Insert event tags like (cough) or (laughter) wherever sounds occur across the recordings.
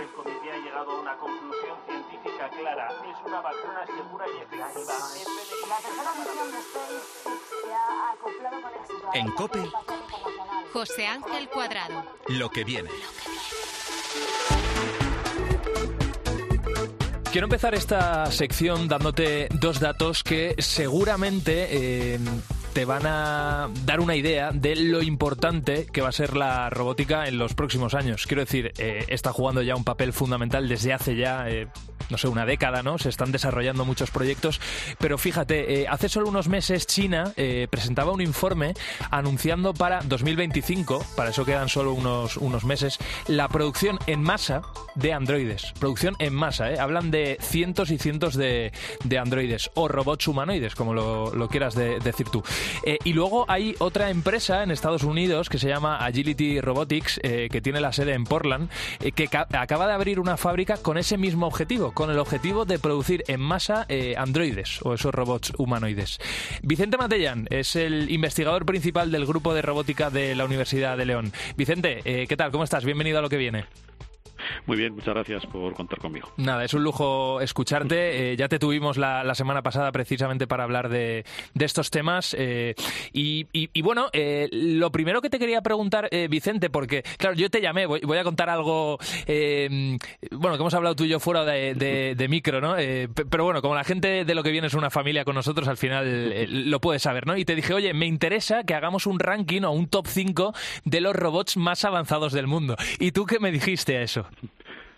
El comité ha llegado a una conclusión científica clara. Es una vacuna segura y efectiva. La tercera misión de SpaceX se ha acoplado con éxito En COPE. José Ángel Cuadrado. Lo que viene. Quiero empezar esta sección dándote dos datos que seguramente eh, te van a dar una idea de lo importante que va a ser la robótica en los próximos años. Quiero decir, eh, está jugando ya un papel fundamental desde hace ya, eh, no sé, una década, ¿no? Se están desarrollando muchos proyectos, pero fíjate, eh, hace solo unos meses China presentaba un informe anunciando para 2025, para eso quedan solo unos, unos meses, la producción en masa de androides. Producción en masa, ¿eh? Hablan de cientos y cientos de, de androides o robots humanoides, como lo, quieras de- decir tú. Eh, y luego hay otra empresa en Estados Unidos que se llama Agility Robotics, eh, que tiene la sede en Portland, eh, que ca- acaba de abrir una fábrica con ese mismo objetivo, con el objetivo de producir en masa androides o esos robots humanoides. Vicente Matellán es el investigador principal del grupo de robótica de la Universidad de León. Vicente, ¿qué tal? ¿Cómo estás? Bienvenido a lo que viene. Muy bien, muchas gracias por contar conmigo. Nada, es un lujo escucharte. Eh, ya te tuvimos la, semana pasada precisamente para hablar de, estos temas. eh, y, y- y bueno, eh, lo primero que te quería preguntar, eh, Vicente, porque, claro, yo te llamé, voy, voy a contar algo, eh, bueno, que hemos hablado tú y yo fuera de, de- micro, ¿no? Pe- pero bueno, como la gente de lo que viene es una familia con nosotros, al final lo puedes saber, ¿no? Y te dije, oye, me interesa que hagamos un ranking o un top 5 de los robots más avanzados del mundo. ¿Y tú qué me dijiste a eso?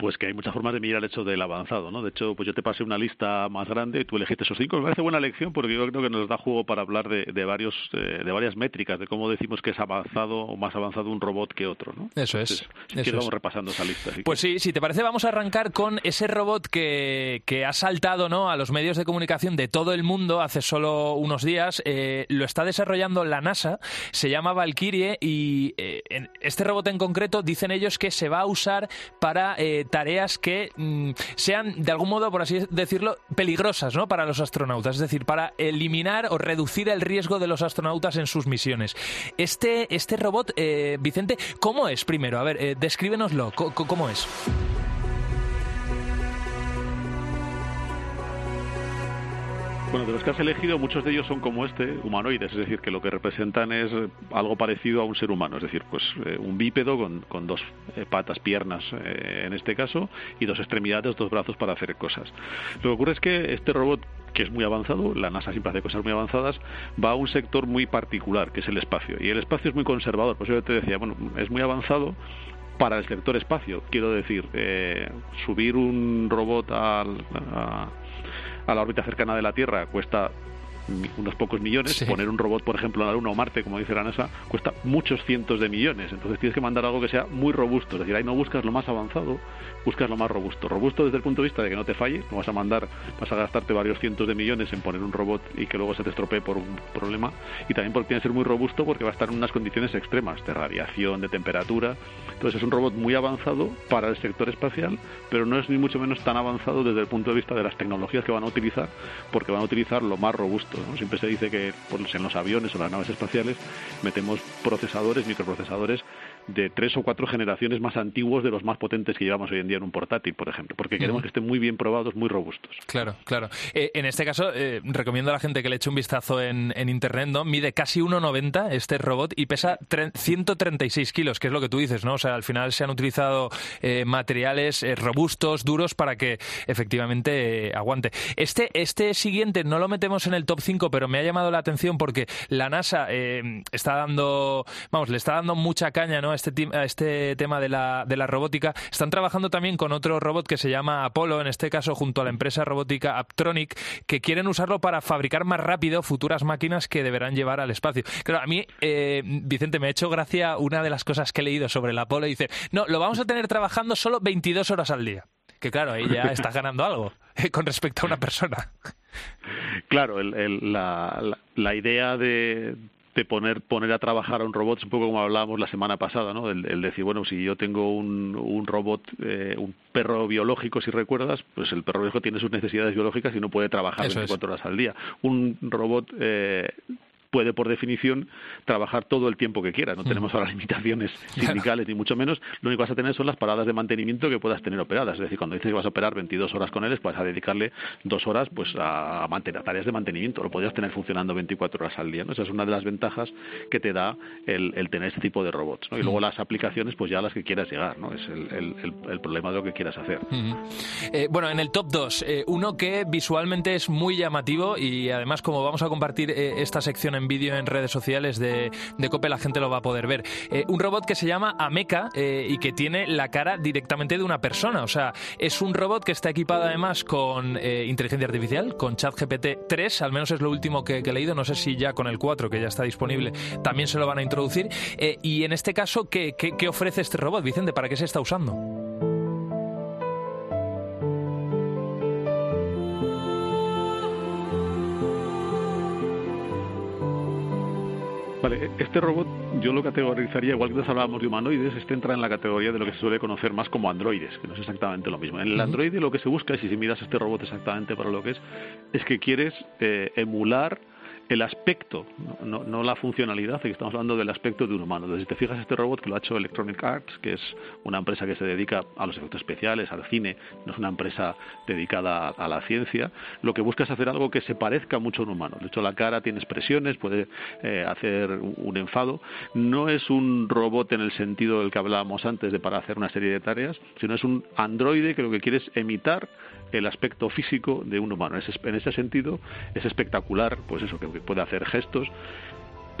Pues que hay muchas formas de mirar el hecho del avanzado, ¿no? De hecho, pues yo te pasé una lista más grande y tú elegiste esos cinco. Me parece buena elección porque yo creo que nos da juego para hablar de, de varios, eh, de varias métricas, de cómo decimos que es avanzado o más avanzado un robot que otro, ¿no? Eso es, Entonces, si eso quieres, es. vamos repasando esa lista. Pues sí, si te parece, vamos a arrancar con ese robot que, que ha saltado ¿no? a los medios de comunicación de todo el mundo hace solo unos días. Eh, lo está desarrollando la NASA, se llama Valkyrie y eh, en este robot en concreto dicen ellos que se va a usar para eh, tareas que mm, sean, de algún modo, por así decirlo, peligrosas ¿no? para los astronautas, es decir, para eliminar o reducir el riesgo de los astronautas en sus misiones. Este, este robot, eh, Vicente, ¿cómo es primero? A ver, eh, descríbenoslo, co- ¿cómo es? Bueno, de los que has elegido, muchos de ellos son como este, humanoides, es decir, que lo que representan es eh, algo parecido a un ser humano, es decir, pues eh, un bípedo con, con dos eh, patas, piernas eh, en este caso, y dos extremidades, dos brazos para hacer cosas. Lo que ocurre es que este robot, que es muy avanzado, la NASA siempre hace cosas muy avanzadas, va a un sector muy particular, que es el espacio, y el espacio es muy conservador, por eso yo te decía, bueno, es muy avanzado, para el sector espacio. Quiero decir, eh, subir un robot al- a la órbita cercana de la Tierra cuesta unos pocos millones. Sí. Poner un robot, por ejemplo, en la Luna o Marte, como dice la NASA, cuesta muchos cientos de millones. Entonces tienes que mandar algo que sea muy robusto. Es decir, ahí no buscas lo más avanzado, buscas lo más robusto. Robusto desde el punto de vista de que no te falle, no vas a mandar, vas a gastarte varios cientos de millones en poner un robot y que luego se te estropee por un problema. Y también porque tiene que ser muy robusto porque va a estar en unas condiciones extremas de radiación, de temperatura. Entonces es un robot muy avanzado para el sector espacial, pero no es ni mucho menos tan avanzado desde el punto de vista de las tecnologías que van a utilizar, porque van a utilizar lo más robusto. Siempre se dice que en los aviones o las naves espaciales metemos procesadores, microprocesadores de tres o cuatro generaciones más antiguos de los más potentes que llevamos hoy en día en un portátil, por ejemplo, porque queremos que estén muy bien probados, muy robustos. Claro, claro. Eh, en este caso, eh, recomiendo a la gente que le eche un vistazo en, Internet, ¿no? Mide casi 1,90 este robot y pesa 136 kilos, que es lo que tú dices, ¿no? O sea, al final se han utilizado eh, materiales robustos, duros, para que efectivamente aguante. Este, este siguiente no lo metemos en el top 5, pero me ha llamado la atención porque la NASA está dando, vamos, le está dando mucha caña, ¿no? Este, este tema de la, de la robótica. Están trabajando también con otro robot que se llama Apollo, en este caso junto a la empresa robótica Aptronic, que quieren usarlo para fabricar más rápido futuras máquinas que deberán llevar al espacio. Claro, a mí, eh, Vicente, me ha hecho gracia una de las cosas que he leído sobre el Apolo. Dice, no, lo vamos a tener trabajando solo 22 horas al día. Que claro, ahí ya estás ganando algo eh, con respecto a una persona. Claro, la, la idea de, de poner poner a trabajar a un robot, es un poco como hablábamos la semana pasada, ¿no? El, decir, bueno, si yo tengo un, un robot, eh, un perro biológico, si recuerdas, pues el perro biológico tiene sus necesidades biológicas y no puede trabajar 24 horas al día. Un robot eh, puede, por definición, trabajar todo el tiempo que quiera. No tenemos ahora limitaciones (laughs) sindicales, ni mucho menos. Lo único que vas a tener son las paradas de mantenimiento que puedas tener operadas. Es decir, cuando dices que vas a operar 22 horas con él, vas a dedicarle dos horas pues a, mantener, tareas de mantenimiento. Lo podrías tener funcionando 24 horas al día. ¿no? Esa es una de las ventajas que te da el, tener este tipo de robots. Y luego las aplicaciones, pues ya las que quieras llegar. ¿no? Es el, problema de lo que quieras hacer. Eh, bueno, en el top 2, eh, uno que visualmente es muy llamativo y además como vamos a compartir eh, esta sección en vídeo en redes sociales de, de COPE, la gente lo va a poder ver. Eh, un robot que se llama Ameca eh, y que tiene la cara directamente de una persona. O sea, es un robot que está equipado además con eh, inteligencia artificial, con ChatGPT 3, al menos es lo último que, he leído. No sé si ya con el 4, que ya está disponible, también se lo van a introducir. y en este caso, ¿qué, qué ofrece este robot, Vicente? ¿Para qué se está usando? Vale, este robot yo lo categorizaría, igual que antes hablábamos de humanoides, este entra en la categoría de lo que se suele conocer más como androides, que no es exactamente lo mismo. En el androide lo que se busca, y si miras este robot exactamente para lo que es, es que quieres eh, emular el aspecto, no, no, la funcionalidad, que estamos hablando del aspecto de un humano. Entonces, si te fijas, este robot que lo ha hecho Electronic Arts, que es una empresa que se dedica a los efectos especiales, al cine, no es una empresa dedicada a, la ciencia, lo que busca es hacer algo que se parezca mucho a un humano. De hecho, la cara tiene expresiones, puede eh, hacer un enfado. No es un robot en el sentido del que hablábamos antes de para hacer una serie de tareas, sino es un androide que lo que quiere es imitar el aspecto físico de un humano. En ese sentido es espectacular, pues eso, que puede hacer gestos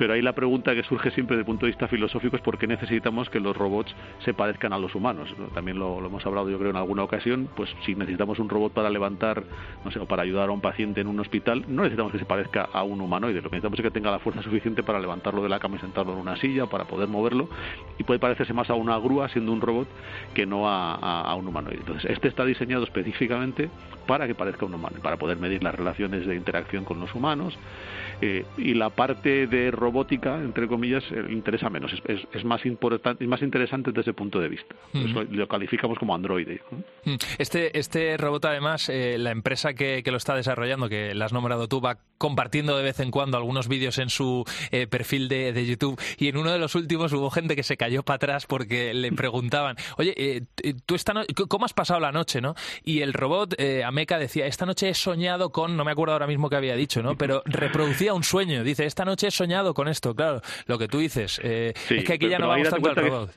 pero ahí la pregunta que surge siempre desde el punto de vista filosófico es por qué necesitamos que los robots se parezcan a los humanos. También lo, hemos hablado yo creo en alguna ocasión, pues si necesitamos un robot para levantar, no sé, o para ayudar a un paciente en un hospital, no necesitamos que se parezca a un humanoide, lo que necesitamos es que tenga la fuerza suficiente para levantarlo de la cama y sentarlo en una silla, para poder moverlo, y puede parecerse más a una grúa siendo un robot que no a, a un humanoide. Entonces, este está diseñado específicamente para que parezca un humano, para poder medir las relaciones de interacción con los humanos, eh, y la parte de robótica, entre comillas, eh, interesa menos, es, es, más importante, es más interesante desde ese punto de vista. lo calificamos como androide. Este, este robot, además, eh, la empresa que, que, lo está desarrollando, que la has nombrado tú, va compartiendo de vez en cuando algunos vídeos en su perfil de, de, YouTube y en uno de los últimos hubo gente que se cayó para atrás porque le (laughs) preguntaban, oye, tú esta ¿cómo has pasado la noche? ¿no? Y el robot, Ameca, decía, esta noche he soñado con, no me acuerdo ahora mismo qué había dicho, ¿no? pero reproducía un sueño. Dice, esta noche he soñado con esto. Claro, lo que tú dices. Eh, es que aquí ya no vamos tanto al robot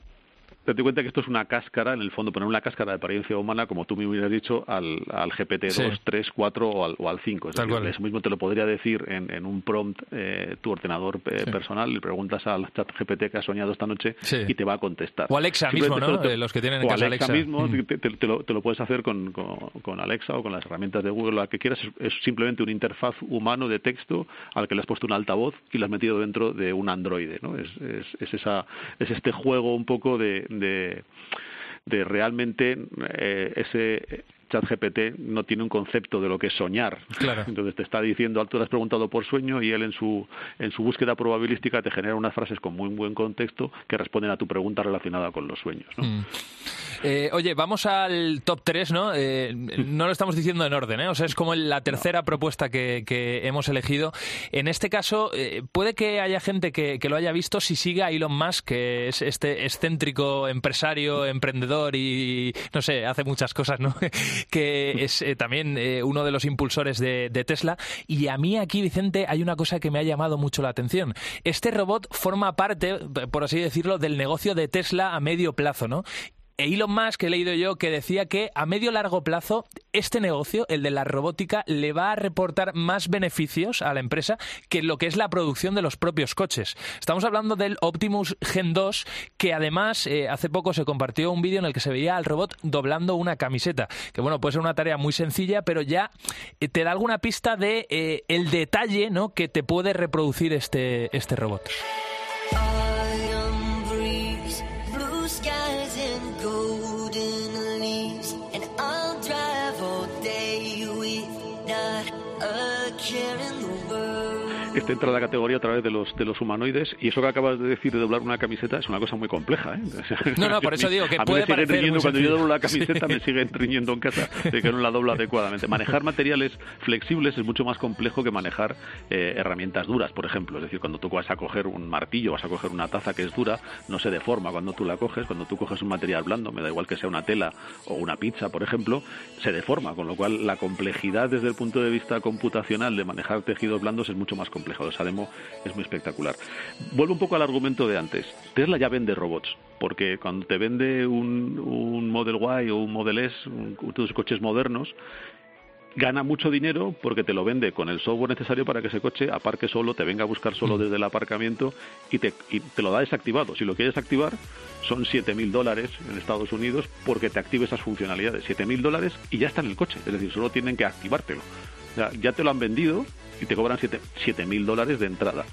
te cuenta que esto es una cáscara, en el fondo, poner una cáscara de apariencia humana, como tú me hubieras dicho, al, al GPT-2, 3, 4 o al, o al 5. Es decir, eso mismo te lo podría decir en, en un prompt eh, tu ordenador eh, personal, le preguntas al chat GPT que has soñado esta noche y te va a contestar. O Alexa mismo, ¿no? Eh, los que tienen en casa Alexa. mismo, mm. te, lo, te, lo, puedes hacer con, con, Alexa o con las herramientas de Google, lo que quieras. Es, simplemente un interfaz humano de texto al que le has puesto un altavoz y lo has metido dentro de un androide, ¿no? Es, es, es, esa, es este juego un poco de, de de realmente eh, ese ChatGPT no tiene un concepto de lo que es soñar. Claro. Entonces te está diciendo, tú le has preguntado por sueño y él en su, en su búsqueda probabilística te genera unas frases con muy buen contexto que responden a tu pregunta relacionada con los sueños. ¿no? Mm. Eh, oye, vamos al top 3, ¿no? Eh, no lo estamos diciendo en orden, ¿eh? O sea, es como la tercera propuesta que, que, hemos elegido. En este caso, eh, puede que haya gente que, que, lo haya visto si sigue a Elon Musk, que es este excéntrico empresario, emprendedor y, no sé, hace muchas cosas, ¿no? Que es eh, también eh, uno de los impulsores de, de Tesla. Y a mí aquí, Vicente, hay una cosa que me ha llamado mucho la atención. Este robot forma parte, por así decirlo, del negocio de Tesla a medio plazo, ¿no? E Elon Musk, he leído yo, que decía que a medio largo plazo este negocio, el de la robótica, le va a reportar más beneficios a la empresa que lo que es la producción de los propios coches. Estamos hablando del Optimus Gen 2, que además eh, hace poco se compartió un vídeo en el que se veía al robot doblando una camiseta, que bueno, puede ser una tarea muy sencilla, pero ya eh, te da alguna pista de eh, el detalle ¿no? que te puede reproducir este, este robot. Este entra en la categoría a través de los de los humanoides y eso que acabas de decir de doblar una camiseta es una cosa muy compleja ¿eh? no (laughs) no por eso digo que a puede me sigue parecer riñendo, cuando yo doblo la camiseta me siguen riñendo en casa de que no la dobla adecuadamente. Manejar (laughs) materiales flexibles es mucho más complejo que manejar eh, herramientas duras por ejemplo. Es decir cuando tú vas a coger un martillo vas a coger una taza que es dura no se deforma. Cuando tú la coges cuando tú coges un material blando me da igual que sea una tela o una pizza por ejemplo se deforma. Con lo cual la complejidad desde el punto de vista computacional de manejar tejidos blandos es mucho más complejo esa demo es muy espectacular. Vuelvo un poco al argumento de antes. Tesla ya vende robots, porque cuando te vende un, un Model Y o un Model S, un, tus coches modernos, gana mucho dinero porque te lo vende con el software necesario para que ese coche aparque solo, te venga a buscar solo desde el aparcamiento y te, y te lo da desactivado. Si lo quieres activar, son 7.000 dólares en Estados Unidos porque te active esas funcionalidades. 7.000 dólares y ya está en el coche, es decir, solo tienen que activártelo. O sea, ya te lo han vendido y te cobran 7.000 dólares de entrada.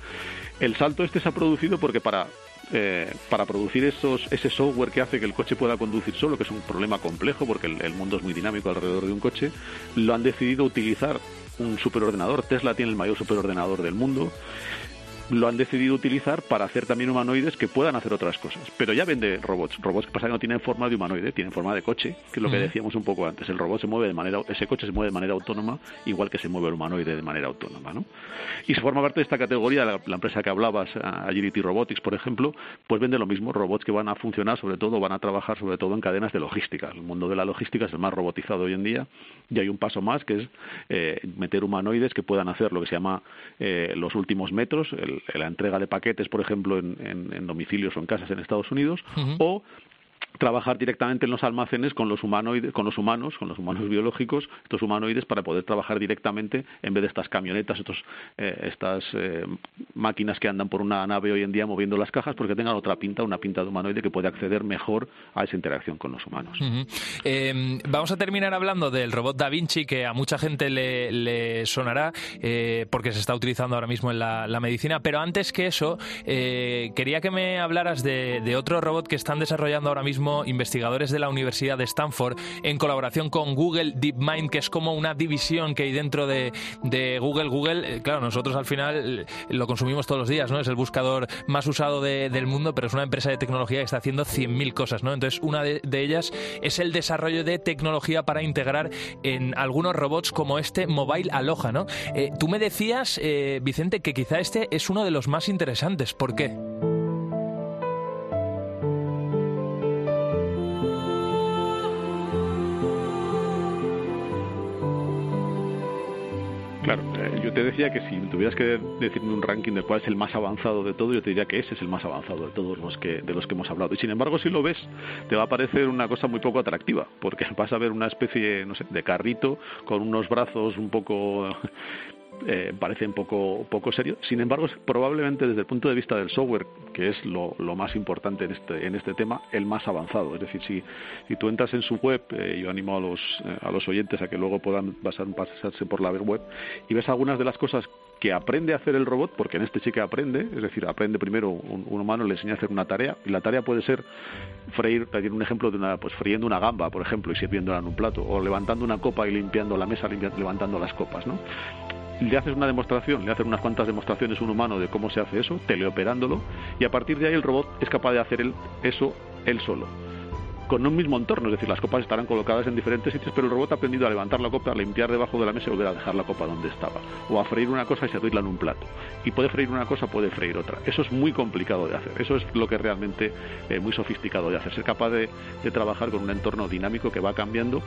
El salto este se ha producido porque para eh, para producir esos, ese software que hace que el coche pueda conducir solo, que es un problema complejo porque el, mundo es muy dinámico alrededor de un coche, lo han decidido utilizar un superordenador. Tesla tiene el mayor superordenador del mundo. Lo han decidido utilizar para hacer también humanoides que puedan hacer otras cosas. Pero ya vende robots. Robots que pasa que no tienen forma de humanoide, tienen forma de coche, que es lo que decíamos un poco antes. El robot se mueve de manera, ese coche se mueve de manera autónoma, igual que se mueve el humanoide de manera autónoma, ¿no? Y se forma parte de esta categoría, la, la empresa que hablabas, Agility Robotics, por ejemplo, pues vende lo mismo, robots que van a funcionar, sobre todo, van a trabajar sobre todo en cadenas de logística. El mundo de la logística es el más robotizado hoy en día y hay un paso más que es eh, meter humanoides que puedan hacer lo que se llama eh, los últimos metros, el, la entrega de paquetes, por ejemplo, en, en, en, domicilios o en casas en Estados Unidos, uh -huh. o trabajar directamente en los almacenes con los humanoides, con los humanos, con los humanos biológicos, estos humanoides para poder trabajar directamente en vez de estas camionetas, estos, eh, estas eh, máquinas que andan por una nave hoy en día moviendo las cajas, porque tengan otra pinta, una pinta de humanoide que puede acceder mejor a esa interacción con los humanos. Uh vamos a terminar hablando del robot Da Vinci, que a mucha gente le, le sonará, eh, porque se está utilizando ahora mismo en la, medicina, pero antes que eso, eh, quería que me hablaras de otro robot que están desarrollando ahora mismo investigadores de la Universidad de Stanford en colaboración con Google DeepMind, que es como una división que hay dentro de, Google. Google, eh, claro, nosotros al final lo consumimos todos los días, ¿no? Es el buscador más usado de, del mundo, pero es una empresa de tecnología que está haciendo 100.000 cosas, ¿no? Entonces, una de, ellas es el desarrollo de tecnología para integrar en algunos robots como este Mobile Aloha, ¿no? Eh, tú me decías, eh, Vicente, que quizá este es uno de los más interesantes. ¿Por qué? Te decía que si tuvieras que decirme un ranking de cuál es el más avanzado de todo, yo te diría que ese es el más avanzado de todos los que de los que hemos hablado. Y sin embargo, si lo ves, te va a parecer una cosa muy poco atractiva, porque vas a ver una especie, no sé, de carrito con unos brazos un poco eh, parece un poco, poco serio. Sin embargo, es probablemente desde el punto de vista del software, que es lo, más importante en este, en este tema, el más avanzado. Es decir, si, si tú entras en su web, eh, yo animo a los, a los oyentes a que luego puedan pasar, pasarse por la web y ves algunas de las cosas que aprende a hacer el robot, porque en este sí que aprende, es decir, aprende primero un, humano, le enseña a hacer una tarea, y la tarea puede ser freír, tiene un ejemplo de una, pues friendo una gamba, por ejemplo, y sirviéndola en un plato, o levantando una copa y limpiando la mesa, levantando las copas, ¿no? Le haces una demostración, le hacen unas cuantas demostraciones un humano de cómo se hace eso, teleoperándolo, y a partir de ahí el robot es capaz de hacer eso él solo con un mismo entorno, es decir, las copas estarán colocadas en diferentes sitios, pero el robot ha aprendido a levantar la copa, a limpiar debajo de la mesa y volver a dejar la copa donde estaba, o a freír una cosa y servirla en un plato. Y puede freír una cosa, puede freír otra. Eso es muy complicado de hacer, eso es lo que es realmente eh, muy sofisticado de hacer, ser capaz de, trabajar con un entorno dinámico que va cambiando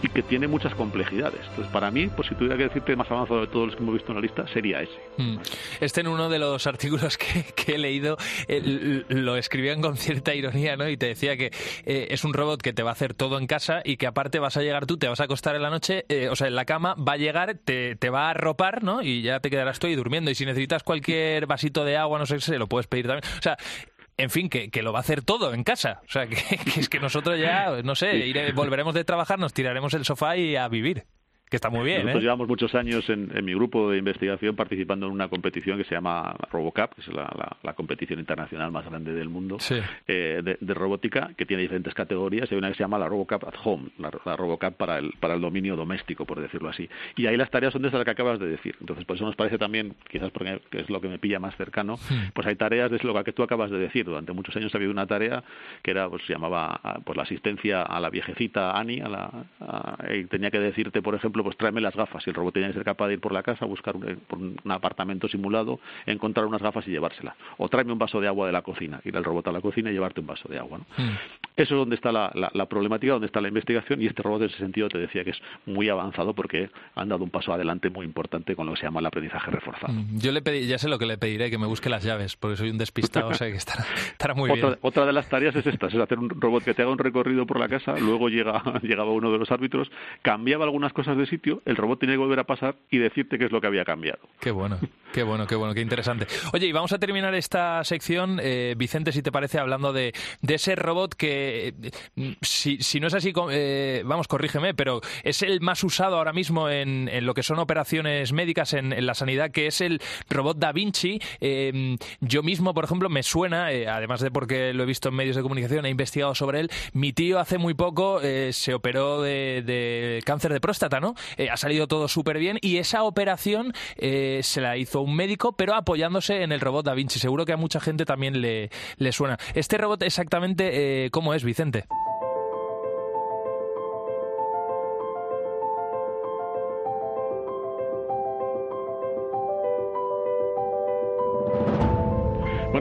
y que tiene muchas complejidades. Entonces, para mí, pues si tuviera que decirte más avanzado de todos los que hemos visto en la lista, sería ese. Hmm. Este en uno de los artículos que, he leído lo escribían con cierta ironía, ¿no? Y te decía que eh, es un robot que te va a hacer todo en casa y que aparte vas a llegar tú, te vas a acostar en la noche, eh, o sea, en la cama, va a llegar, te, te va a arropar, ¿no? Y ya te quedarás tú ahí durmiendo. Y si necesitas cualquier vasito de agua, no sé, se lo puedes pedir también. O sea, en fin, que, que, lo va a hacer todo en casa. O sea, (laughs) que, es que nosotros ya, no sé, volveremos de trabajar, nos tiraremos el sofá y a vivir que está muy bien. Nosotros ¿eh? llevamos muchos años en, mi grupo de investigación participando en una competición que se llama RoboCup, que es la, competición internacional más grande del mundo eh, de, robótica, que tiene diferentes categorías. Hay una que se llama la RoboCup at Home, la, RoboCup para el, para el dominio doméstico, por decirlo así. Y ahí las tareas son de esas que acabas de decir. Entonces, por eso nos parece también, quizás porque es lo que me pilla más cercano, pues hay tareas de lo que tú acabas de decir. Durante muchos años ha habido una tarea que era, pues se llamaba pues la asistencia a la viejecita Annie, a la, y tenía que decirte, por ejemplo, pues tráeme las gafas. Y el robot tenía que ser capaz de ir por la casa, buscar un, un apartamento simulado, encontrar unas gafas y llevárselas. O tráeme un vaso de agua de la cocina, ir al robot a la cocina y llevarte un vaso de agua. Hmm. Eso es donde está la, problemática, donde está la investigación, y este robot en ese sentido te decía que es muy avanzado porque han dado un paso adelante muy importante con lo que se llama el aprendizaje reforzado. Hmm. Yo le pedí, ya sé lo que le pediré, que me busque las llaves, porque soy un despistado, o sea que estará, estará muy otra, bien. Otra de las tareas es esta, es hacer un robot que te haga un recorrido por la casa, luego llega, (laughs) llegaba uno de los árbitros, cambiaba algunas cosas de sitio, el robot tiene que volver a pasar y decirte qué es lo que había cambiado. Qué bueno, qué bueno, qué bueno, qué interesante. Oye, y vamos a terminar esta sección, eh, Vicente, si te parece, hablando de, ese robot que, eh, si, si, no es así, eh, vamos, corrígeme, pero es el más usado ahora mismo en, lo que son operaciones médicas en, la sanidad, que es el robot Da Vinci. yo mismo, por ejemplo, me suena, además de porque lo he visto en medios de comunicación, he investigado sobre él, mi tío hace muy poco se operó de, cáncer de próstata, ¿no? Ha salido todo súper bien y esa operación eh, se la hizo un médico, pero apoyándose en el robot Da Vinci. Seguro que a mucha gente también le, le suena. ¿Este robot exactamente eh, cómo es, Vicente?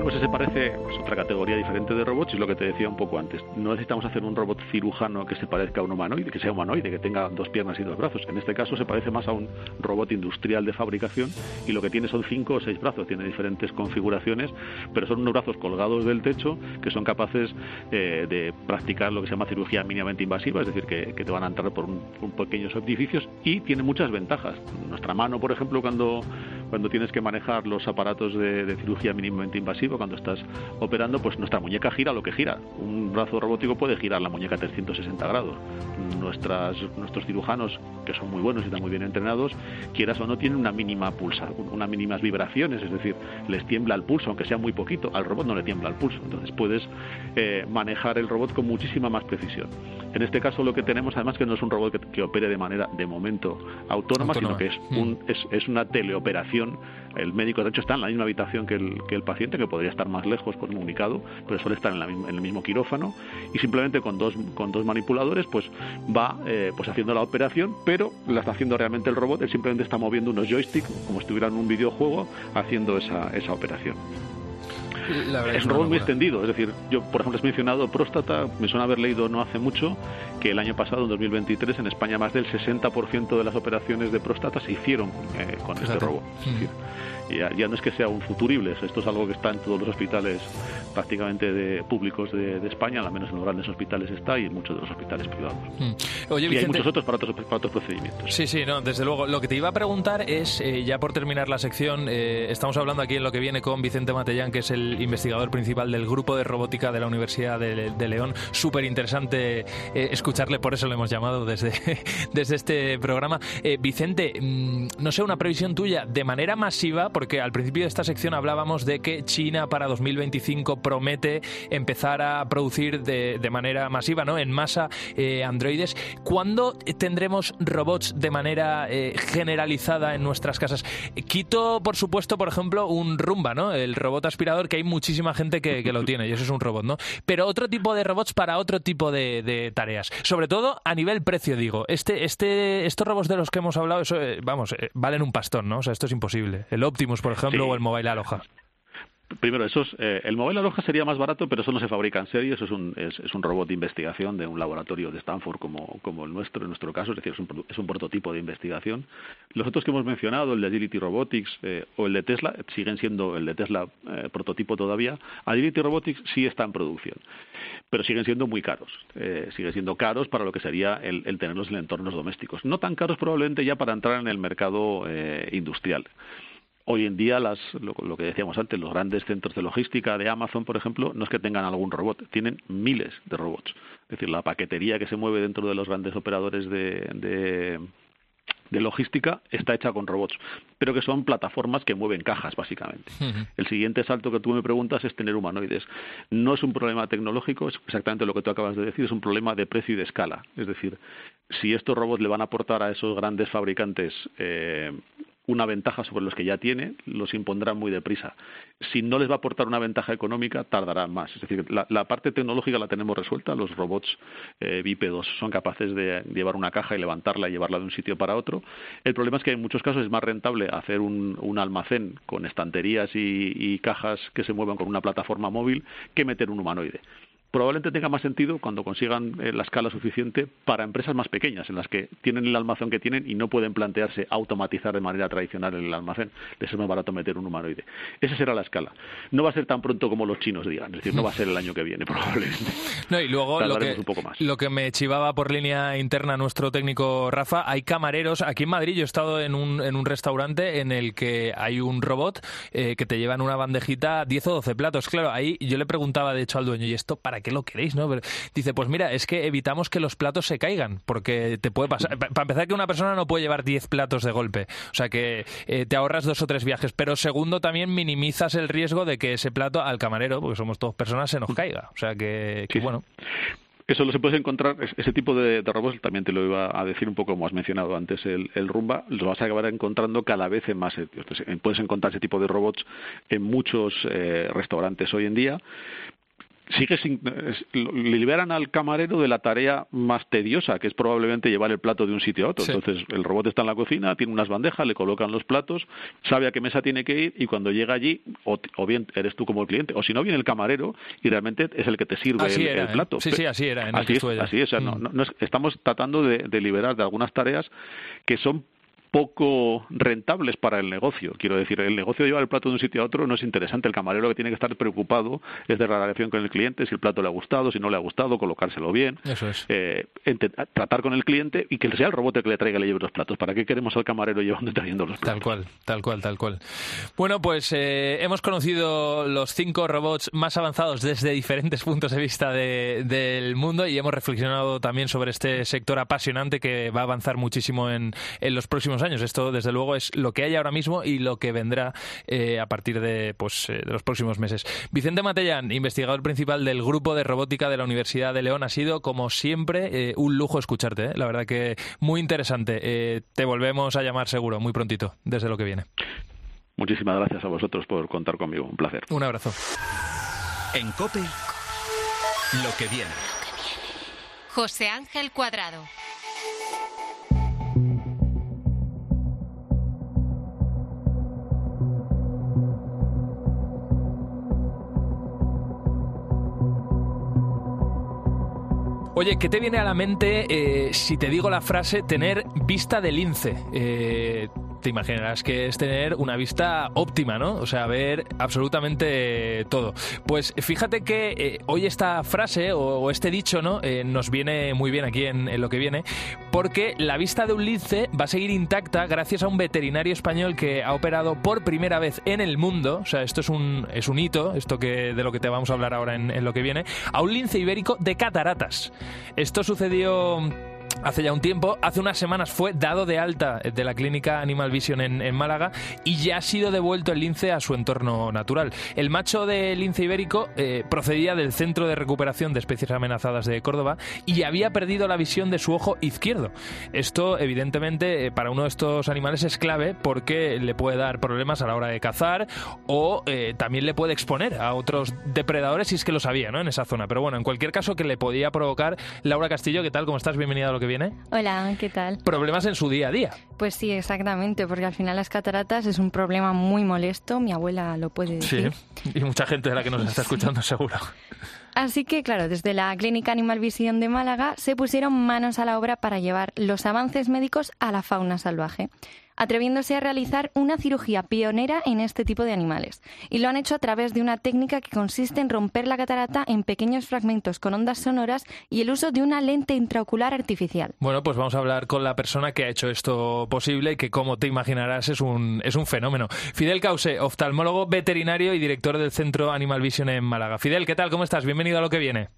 Pues ese parece pues, otra categoría diferente de robots y es lo que te decía un poco antes. No necesitamos hacer un robot cirujano que se parezca a un humanoide, que sea humanoide, que tenga dos piernas y dos brazos. En este caso se parece más a un robot industrial de fabricación y lo que tiene son cinco o seis brazos. Tiene diferentes configuraciones, pero son unos brazos colgados del techo que son capaces eh, de practicar lo que se llama cirugía mínimamente invasiva, es decir, que, te van a entrar por un, pequeños edificios y tiene muchas ventajas. Nuestra mano, por ejemplo, cuando, cuando tienes que manejar los aparatos de, de cirugía mínimamente invasiva, cuando estás operando, pues nuestra muñeca gira lo que gira. Un brazo robótico puede girar la muñeca a 360 grados. Nuestras, nuestros cirujanos, que son muy buenos y están muy bien entrenados, quieras o no, tienen una mínima pulsa, unas mínimas vibraciones, es decir, les tiembla el pulso, aunque sea muy poquito. Al robot no le tiembla el pulso. Entonces puedes eh, manejar el robot con muchísima más precisión. En este caso lo que tenemos además que no es un robot que, opere de manera de momento autónoma, sino que es, un, mm. es, es una teleoperación el médico, de hecho, está en la misma habitación que el, que el paciente, que podría estar más lejos comunicado, pero suele estar en, el mismo quirófano y simplemente con dos, con dos manipuladores pues va eh, pues haciendo la operación, pero la está haciendo realmente el robot, él simplemente está moviendo unos joysticks como si estuviera en un videojuego haciendo esa, esa operación. es un robot muy extendido, es decir, yo por ejemplo he mencionado próstata, me suena haber leído no hace mucho que el año pasado, en 2023, en España más del 60% de las operaciones de próstata se hicieron eh, con este robot. Ya, ya no es que sea un futurible, esto es algo que está en todos los hospitales prácticamente de, públicos de, España, al menos en los grandes hospitales está y en muchos de los hospitales privados. Mm. Oye, y hay muchos otros para otros, para otros procedimientos. Sí, sí, no, desde luego. Lo que te iba a preguntar es, eh, ya por terminar la sección, eh, estamos hablando aquí en lo que viene con Vicente Matellán, que es el investigador principal del grupo de robótica de la Universidad de, León. Súper interesante eh, escucharle, por eso lo hemos llamado desde, (laughs) desde este programa. Vicente, mm, no sé, una previsión tuya de manera masiva, porque al principio de esta sección hablábamos de que China para 2025 promete empezar a producir de, de manera masiva, ¿no? En masa androides. ¿Cuándo tendremos robots de manera generalizada en nuestras casas? Quito, por supuesto, por ejemplo, un Rumba, ¿no? El robot aspirador, que hay muchísima gente que, lo tiene y eso es un robot, ¿no? Pero otro tipo de robots para otro tipo de, tareas. Sobre todo a nivel precio, digo. Este, este, estos robots de los que hemos hablado, eso, eh, vamos, eh, valen un pastón, ¿no? O sea, esto es imposible. El Optimus, por ejemplo, o el Mobile Aloha primero, esos, eh, el Mobile Aloha sería más barato, pero eso no se fabrica en serie, eso es un, es, un robot de investigación de un laboratorio de Stanford como, como el nuestro, en nuestro caso, es decir, es un, es un prototipo de investigación. Los otros que hemos mencionado, el de Agility Robotics eh, o el de Tesla, siguen siendo el de Tesla eh, prototipo todavía. Agility Robotics sí está en producción, pero siguen siendo muy caros, eh, siguen siendo caros para lo que sería el, el tenerlos en entornos domésticos. No tan caros probablemente ya para entrar en el mercado eh, industrial. Hoy en día, las, lo, que decíamos antes, los grandes centros de logística de Amazon, por ejemplo, no es que tengan algún robot, tienen miles de robots. Es decir, la paquetería que se mueve dentro de los grandes operadores de, de logística está hecha con robots, pero que son plataformas que mueven cajas, básicamente. El siguiente salto que tú me preguntas es tener humanoides. No es un problema tecnológico, es exactamente lo que tú acabas de decir, es un problema de precio y de escala. Es decir, si estos robots le van a aportar a esos grandes fabricantes eh, una ventaja sobre los que ya tiene, los impondrá muy deprisa. Si no les va a aportar una ventaja económica, tardará más. Es decir, la, parte tecnológica la tenemos resuelta. Los robots eh, bípedos son capaces de llevar una caja y levantarla y llevarla de un sitio para otro. El problema es que en muchos casos es más rentable hacer un, almacén con estanterías y cajas que se muevan con una plataforma móvil que meter un humanoide probablemente tenga más sentido cuando consigan eh, la escala suficiente para empresas más pequeñas, en las que tienen el almacén que tienen y no pueden plantearse automatizar de manera tradicional el almacén. Les es más barato meter un humanoide. Esa será la escala. No va a ser tan pronto como los chinos digan, es decir, no va a ser el año que viene (laughs) probablemente. No, y luego lo que, lo que me chivaba por línea interna nuestro técnico Rafa, hay camareros. Aquí en Madrid yo he estado en un, en un restaurante en el que hay un robot eh, que te lleva en una bandejita 10 o 12 platos. Claro, ahí yo le preguntaba de hecho al dueño, ¿y esto para qué lo queréis? ¿no? dice, pues mira, es que evitamos que los platos se caigan, porque te puede pasar. Para empezar, que una persona no puede llevar 10 platos de golpe. O sea que eh, te ahorras dos o tres viajes. Pero segundo, también minimizas el riesgo de que ese plato al camarero, porque somos todos personas, se nos caiga. O sea que, bueno. Eso lo se puede encontrar, ese tipo de, robots, también te lo iba a decir un poco como has mencionado antes, el, el Rumba, lo vas a acabar encontrando cada vez en más sitios. Puedes encontrar ese tipo de robots en muchos eh, restaurantes hoy en día, sigue sin, le liberan al camarero de la tarea más tediosa, que es probablemente llevar el plato de un sitio a otro. Entonces, el robot está en la cocina, tiene unas bandejas, le colocan los platos, sabe a qué mesa tiene que ir y cuando llega allí, o, bien eres tú como el cliente, o si no, viene el camarero y realmente es el que te sirve el, ¿eh? plato. Sí, sí, así era. así, es, así es, no, mm. no, estamos tratando de liberar de algunas tareas que son poco rentables para el negocio. Quiero decir, el negocio de llevar el plato de un sitio a otro no es interesante. El camarero que tiene que estar preocupado es de la relación con el cliente, si el plato le ha gustado, si no le ha gustado, colocárselo bien. Eso es. Eh, tratar con el cliente y que sea el robot que le traiga y le lleve los platos. ¿Para qué queremos al camarero llevando y trayendo los platos? Tal cual, tal cual, tal cual. Bueno, pues eh, hemos conocido los cinco robots más avanzados desde diferentes puntos de vista del mundo y hemos reflexionado también sobre este sector apasionante que va a avanzar muchísimo en, en los próximos años. Esto, desde luego, es lo que hay ahora mismo y lo que vendrá eh, a partir de, pues, eh, de los próximos meses. Vicente Matellán, investigador principal del Grupo de Robótica de la Universidad de León, ha sido, como siempre, eh, un lujo escucharte. La verdad que muy interesante. te volvemos a llamar seguro, muy prontito, desde lo que viene. Muchísimas gracias a vosotros por contar conmigo. Un placer. Un abrazo. En COPE, lo que viene. José Ángel Cuadrado. Oye, ¿qué te viene a la mente eh, si te digo la frase tener vista de lince? Eh, te imaginarás que es tener una vista óptima, ¿no? O sea, ver absolutamente todo. Pues fíjate que eh, hoy esta frase o, este dicho, ¿no? Eh, nos viene muy bien aquí en, lo que viene, porque la vista de un lince va a seguir intacta gracias a un veterinario español que ha operado por primera vez en el mundo. O sea, esto es un, es un hito, esto que de lo que te vamos a hablar ahora en lo que viene, a un lince ibérico de cataratas. Esto sucedió hace ya un tiempo. Hace unas semanas fue dado de alta de la clínica Animal Vision en, Málaga y ya ha sido devuelto el lince a su entorno natural. El macho del lince ibérico eh, procedía del Centro de Recuperación de Especies Amenazadas de Córdoba y había perdido la visión de su ojo izquierdo. Esto, evidentemente, eh, para uno de estos animales es clave porque le puede dar problemas a la hora de cazar o eh, también le puede exponer a otros depredadores si es que lo sabía, ¿no? En esa zona. Pero bueno, en cualquier caso que le podía provocar Laura Castillo, ¿qué tal? ¿Cómo estás? Bienvenida a lo que viene. Hola, ¿qué tal? Problemas en su día a día. Pues sí, exactamente, porque al final las cataratas es un problema muy molesto, mi abuela lo puede decir. Sí, y mucha gente de la que nos está escuchando seguro. Así que, claro, desde la Clínica Animal Vision de Málaga se pusieron manos a la obra para llevar los avances médicos a la fauna salvaje atreviéndose a realizar una cirugía pionera en este tipo de animales. Y lo han hecho a través de una técnica que consiste en romper la catarata en pequeños fragmentos con ondas sonoras y el uso de una lente intraocular artificial. Bueno, pues vamos a hablar con la persona que ha hecho esto posible y que, como te imaginarás, es un, es un fenómeno. Fidel Cause, oftalmólogo veterinario y director del Centro Animal Vision en Málaga. Fidel, ¿qué tal? ¿Cómo estás? Bienvenido a lo que viene.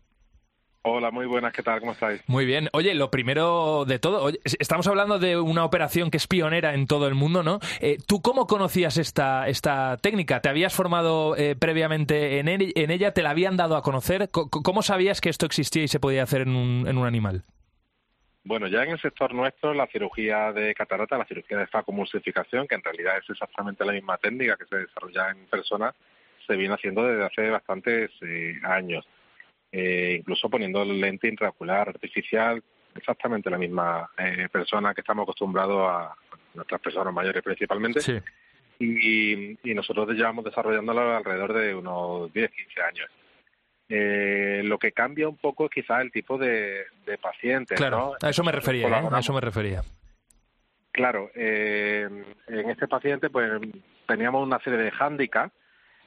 Hola, muy buenas, ¿qué tal? ¿Cómo estáis? Muy bien. Oye, lo primero de todo, estamos hablando de una operación que es pionera en todo el mundo, ¿no? Eh, ¿Tú cómo conocías esta, esta técnica? ¿Te habías formado eh, previamente en, en, ella? ¿Te la habían dado a conocer? ¿Cómo sabías que esto existía y se podía hacer en un, en un animal? Bueno, ya en el sector nuestro, la cirugía de catarata, la cirugía de facomulsificación, que en realidad es exactamente la misma técnica que se desarrolla en personas, se viene haciendo desde hace bastantes eh, años eh, incluso poniendo lente intraocular artificial, exactamente la misma eh, persona que estamos acostumbrados a, nuestras personas mayores principalmente. Y, nosotros llevamos desarrollándolo alrededor de unos 10, 15 años. Eh, lo que cambia un poco es quizás el tipo de, de paciente. Claro, a eso me refería, ¿eh? a eso me refería. Claro, en este paciente pues teníamos una serie de hándicaps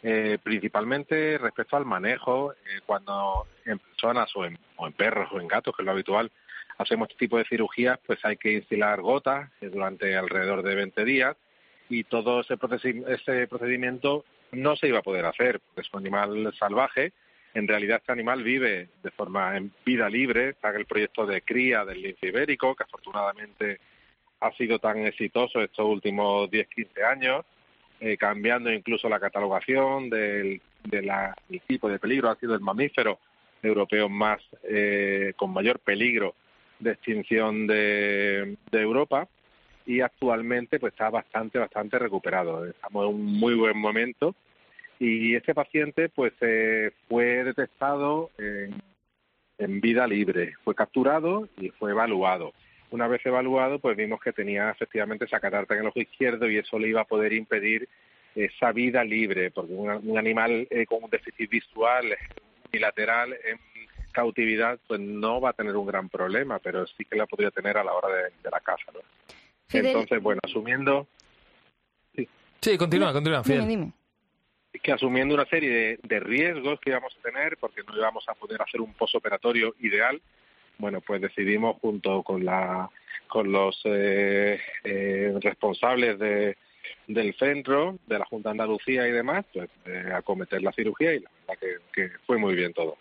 eh, principalmente respecto al manejo, eh, cuando en personas o en, perros o en gatos, que es lo habitual, hacemos este tipo de cirugías, pues hay que instilar gotas eh, durante alrededor de 20 días y todo ese, ese procedimiento no se iba a poder hacer, porque es un animal salvaje. En realidad este animal vive de forma en vida libre, está en el proyecto de cría del lince ibérico, que afortunadamente ha sido tan exitoso estos últimos 10-15 años eh, cambiando incluso la catalogación del, tipo de peligro. Ha sido el mamífero europeo más eh, con mayor peligro de extinción de, Europa y actualmente pues está bastante bastante recuperado. Estamos en un muy buen momento y este paciente pues eh, fue detectado en vida libre, fue capturado y fue evaluado una vez evaluado, pues vimos que tenía efectivamente esa catarata en el ojo izquierdo y eso le iba a poder impedir esa vida libre, porque un, animal eh, con un déficit visual bilateral en cautividad, pues no va a tener un gran problema, pero sí que la podría tener a la hora de, la caza. ¿no? Entonces, bueno, asumiendo... Sí, sí continúa, continúa, Fidel. que asumiendo una serie de, de, riesgos que íbamos a tener, porque no íbamos a poder hacer un posoperatorio ideal, bueno, pues decidimos junto con la con los eh, eh, responsables de, del centro, de la Junta de Andalucía y demás, pues eh, acometer la cirugía y la verdad que, fue muy bien todo.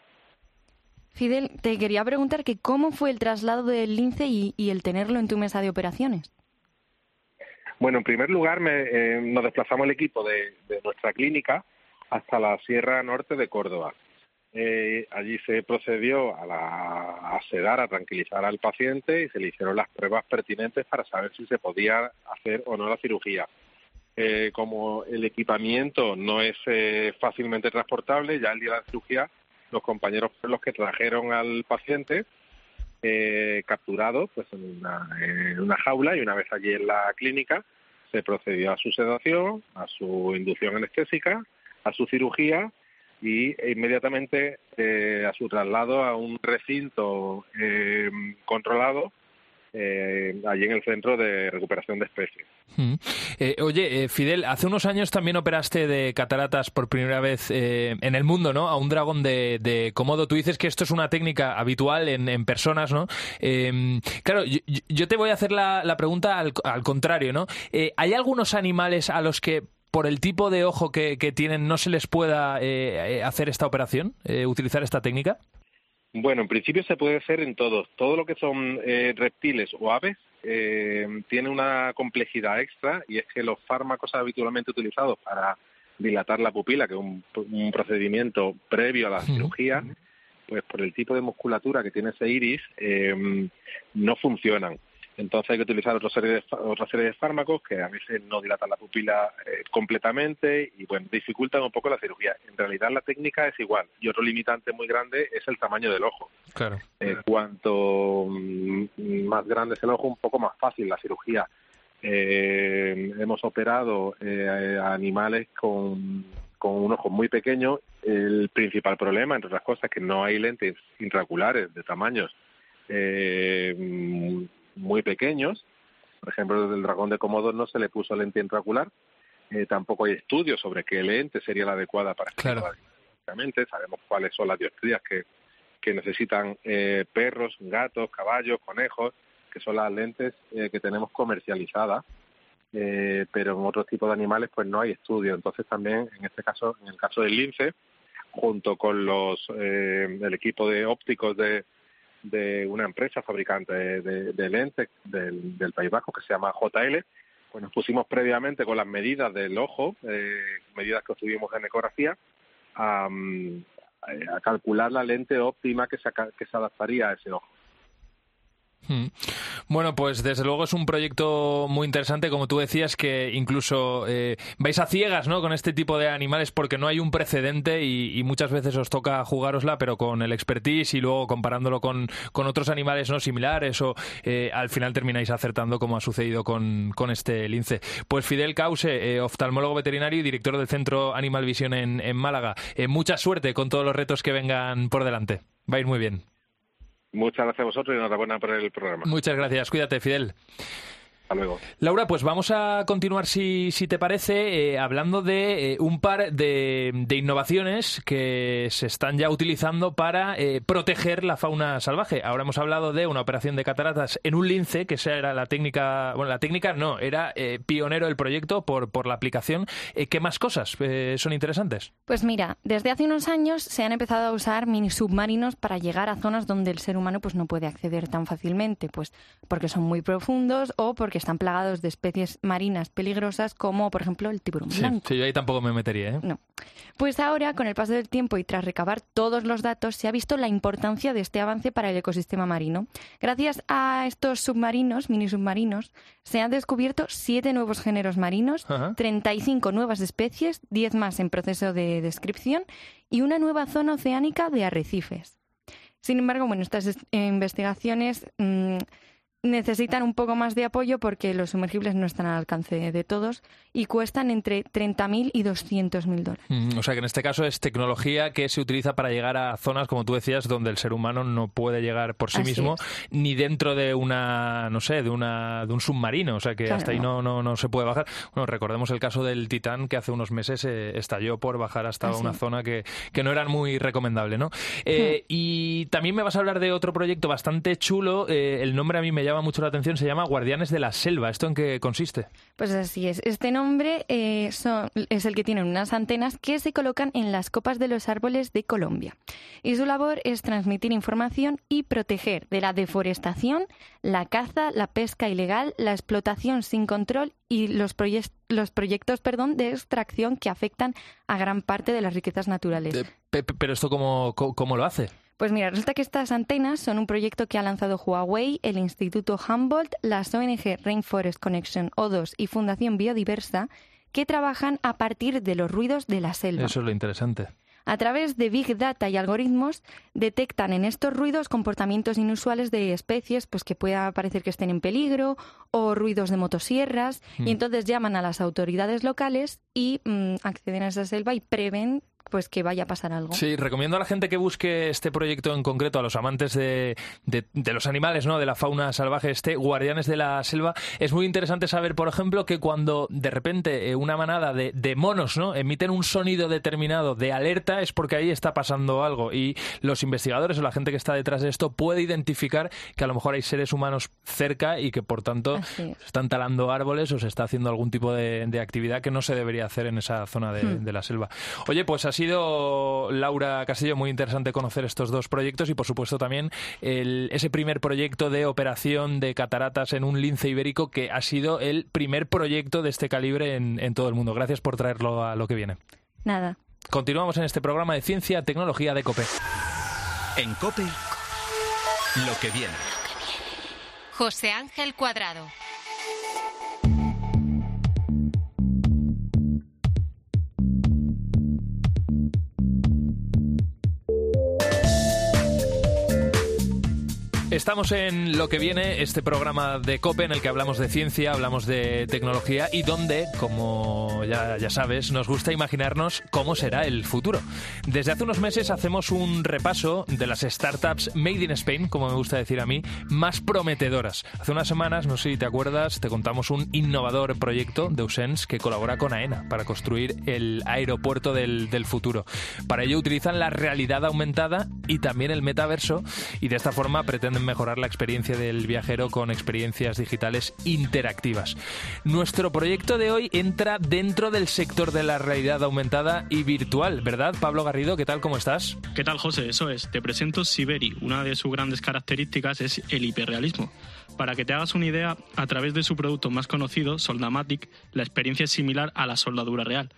Fidel, te quería preguntar que cómo fue el traslado del lince y, el tenerlo en tu mesa de operaciones. Bueno, en primer lugar me, nos desplazamos el equipo de, nuestra clínica hasta la Sierra Norte de Córdoba. Eh, allí se procedió a, la, a sedar, a tranquilizar al paciente y se le hicieron las pruebas pertinentes para saber si se podía hacer o no la cirugía. Eh, como el equipamiento no es eh, fácilmente transportable, ya el día de la cirugía los compañeros fueron los que trajeron al paciente capturado pues en una, en una jaula y una vez allí en la clínica se procedió a su sedación, a su inducción anestésica, a su cirugía y inmediatamente eh, a su traslado a un recinto eh, controlado eh, allí en el Centro de Recuperación de Especies. Eh, oye, eh, Fidel, hace unos años también operaste de cataratas por primera vez eh, en el mundo, ¿no? A un dragón de, de Komodo. Tú dices que esto es una técnica habitual en, en personas, ¿no? Eh, claro, yo, yo te voy a hacer la, pregunta al, al contrario, ¿no? ¿Hay algunos animales a los que por el tipo de ojo que, que tienen no se les pueda eh, eh, hacer esta operación, eh, utilizar esta técnica? Bueno, en principio se puede hacer en todos. Todo lo que son eh, reptiles o aves eh, tiene una complejidad extra y es que los fármacos habitualmente utilizados para dilatar la pupila, que es un, un procedimiento previo a la cirugía, pues por el tipo de musculatura que tiene ese iris, eh, no funcionan. Entonces hay que utilizar otra serie de, otra serie de fármacos que a veces no dilatan la pupila eh, completamente y bueno, dificultan un poco la cirugía. En realidad la técnica es igual y otro limitante muy grande es el tamaño del ojo. Claro. Eh, cuanto mm, más grande es el ojo, un poco más fácil la cirugía. Eh, hemos operado eh, a animales con, con un ojo muy pequeño. El principal problema, entre otras cosas, es que no hay lentes intraoculares de tamaños eh, muy pequeños. Por ejemplo, del dragón de Komodo no se le puso lente intraocular. Eh, tampoco hay estudios sobre qué lente sería la adecuada para Claro. Exactamente, sabemos cuáles son las dioptrías que, que necesitan eh, perros, gatos, caballos, conejos, que son las lentes eh, que tenemos comercializadas, eh, pero en otros tipos de animales pues no hay estudios. Entonces también, en este caso, en el caso del lince, junto con los eh, el equipo de ópticos de, de una empresa fabricante de, de- lentes del, País Vasco que se llama JL, pues nos pusimos previamente con las medidas del ojo, eh, medidas que obtuvimos en ecografía, a, mm, calcular la lente óptima que se adaptaría a ese ojo. Mm. Bueno, pues desde luego es un proyecto muy interesante, como tú decías, que incluso eh, vais a ciegas ¿no? con este tipo de animales porque no hay un precedente y, muchas veces os toca jugárosla, pero con el expertise y luego comparándolo con, con otros animales no similares o eh, al final termináis acertando como ha sucedido con, con este lince. Pues Fidel Cause, eh, oftalmólogo veterinario y director del Centro Animal Vision en, en Málaga. Eh, mucha suerte con todos los retos que vengan por delante. Va a ir muy bien. Muchas gracias a vosotros y enhorabuena por el programa. Muchas gracias. Cuídate, Fidel. Hasta luego. Laura, pues vamos a continuar, si, si te parece, eh, hablando de eh, un par de, de innovaciones que se están ya utilizando para eh, proteger la fauna salvaje. Ahora hemos hablado de una operación de cataratas en un lince, que esa era la técnica, bueno, la técnica no, era eh, pionero el proyecto por, por la aplicación. Eh, ¿Qué más cosas eh, son interesantes? Pues mira, desde hace unos años se han empezado a usar mini submarinos para llegar a zonas donde el ser humano pues no puede acceder tan fácilmente, pues porque son muy profundos o porque están plagados de especies marinas peligrosas como por ejemplo el tiburón Sí, blanco. sí, yo ahí tampoco me metería, ¿eh? No. Pues ahora, con el paso del tiempo y tras recabar todos los datos, se ha visto la importancia de este avance para el ecosistema marino. Gracias a estos submarinos, mini submarinos, se han descubierto siete nuevos géneros marinos, Ajá. 35 nuevas especies, 10 más en proceso de descripción y una nueva zona oceánica de arrecifes. Sin embargo, bueno, estas es- investigaciones mm, necesitan un poco más de apoyo porque los sumergibles no están al alcance de todos y cuestan entre 30.000 y 200.000 dólares. Mm, O sea que en este caso es tecnología que se utiliza para llegar a zonas, como tú decías, donde el ser humano no puede llegar por sí Así mismo, es. ni dentro de una, no sé, de una de un submarino. O sea que Claro, hasta ahí no. no, no, se puede bajar. Bueno, recordemos el caso del Titán que hace unos meses eh, estalló por bajar hasta Así. una zona que, que no era muy recomendable, ¿no? Eh, Y también me vas a hablar de otro proyecto bastante chulo. eh, el nombre a mí me llama mucho la atención. Se llama Guardianes de la Selva. ¿Esto en qué consiste? Pues así es. Este nombre eh, son- es el que tienen unas antenas que se colocan en las copas de los árboles de Colombia. Y su labor es transmitir información y proteger de la deforestación, la caza, la pesca ilegal, la explotación sin control y los, proyec- los proyectos perdón, de extracción que afectan a gran parte de las riquezas naturales. Eh, pe- pe- Pero esto cómo, cómo, cómo lo hace? Pues mira, resulta que estas antenas son un proyecto que ha lanzado Huawei, el Instituto Humboldt, las ONG Rainforest Connection O2 y Fundación Biodiversa, que trabajan a partir de los ruidos de la selva. Eso es lo interesante. A través de Big Data y algoritmos detectan en estos ruidos comportamientos inusuales de especies pues que pueda parecer que estén en peligro o ruidos de motosierras Mm. y entonces llaman a las autoridades locales y mm, acceden a esa selva y prevén pues que vaya a pasar algo. Sí, recomiendo a la gente que busque este proyecto en concreto, a los amantes de, de, los animales, ¿no? De la fauna salvaje, este Guardianes de la Selva. Es muy interesante saber, por ejemplo, que cuando de repente eh, una manada de, de monos, ¿no? Emiten un sonido determinado de alerta es porque ahí está pasando algo y los investigadores o la gente que está detrás de esto puede identificar que a lo mejor hay seres humanos cerca y que por tanto se están talando árboles o se está haciendo algún tipo de, actividad que no se debería hacer en esa zona hmm. de, la selva. Oye, pues ha sido, Laura Castillo, muy interesante conocer estos dos proyectos y por supuesto también ese primer proyecto de operación de cataratas en un lince ibérico que ha sido el primer proyecto de este calibre en, en todo el mundo. Gracias por traerlo a lo que viene. Nada. Continuamos en este programa de ciencia, tecnología de COPE. En COPE, lo que viene. José Ángel Cuadrado. Estamos en lo que viene, este programa de COPE en el que hablamos de ciencia, hablamos de tecnología y donde, como ya, ya, sabes, nos gusta imaginarnos cómo será el futuro. Desde hace unos meses hacemos un repaso de las startups Made in Spain, como me gusta decir a mí, más prometedoras. Hace unas semanas, no sé si te acuerdas, te contamos un innovador proyecto de Usens que colabora con AENA para construir el aeropuerto del, del futuro. Para ello utilizan la realidad aumentada y también el metaverso y de esta forma pretenden mejorar la experiencia del viajero con experiencias digitales interactivas. Nuestro proyecto de hoy entra dentro del sector de la realidad aumentada y virtual, ¿verdad? Pablo Garrido, ¿qué tal? ¿Cómo estás? ¿Qué tal, José? Eso es. Te presento Siberi. Una de sus grandes características es el hiperrealismo. Para que te hagas una idea, a través de su producto más conocido, Soldamatic, la experiencia es similar a la soldadura real.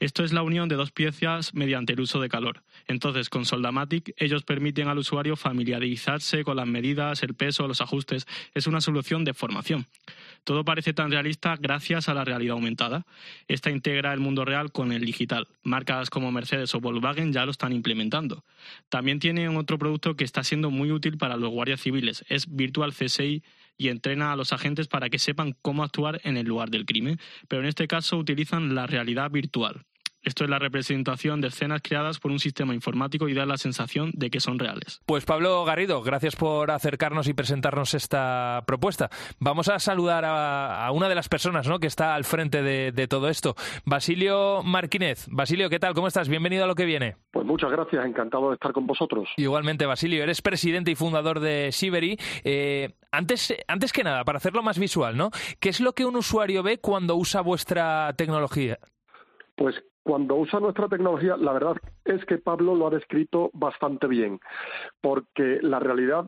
Esto es la unión de dos piezas mediante el uso de calor. Entonces, con Soldamatic, ellos permiten al usuario familiarizarse con las medidas, el peso, los ajustes. Es una solución de formación. Todo parece tan realista gracias a la realidad aumentada. Esta integra el mundo real con el digital. Marcas como Mercedes o Volkswagen ya lo están implementando. También tienen otro producto que está siendo muy útil para los guardias civiles. Es Virtual CSI y entrena a los agentes para que sepan cómo actuar en el lugar del crimen. Pero en este caso utilizan la realidad virtual. Esto es la representación de escenas creadas por un sistema informático y da la sensación de que son reales. Pues Pablo Garrido, gracias por acercarnos y presentarnos esta propuesta. Vamos a saludar a, una de las personas ¿no? que está al frente de, todo esto, Basilio Marquínez. Basilio, ¿qué tal? ¿Cómo estás? Bienvenido a lo que viene. Pues muchas gracias, encantado de estar con vosotros. Igualmente, Basilio, eres presidente y fundador de Siberi. Eh, antes, antes que nada, para hacerlo más visual, ¿no? ¿Qué es lo que un usuario ve cuando usa vuestra tecnología? Pues cuando usa nuestra tecnología, la verdad es que Pablo lo ha descrito bastante bien, porque la realidad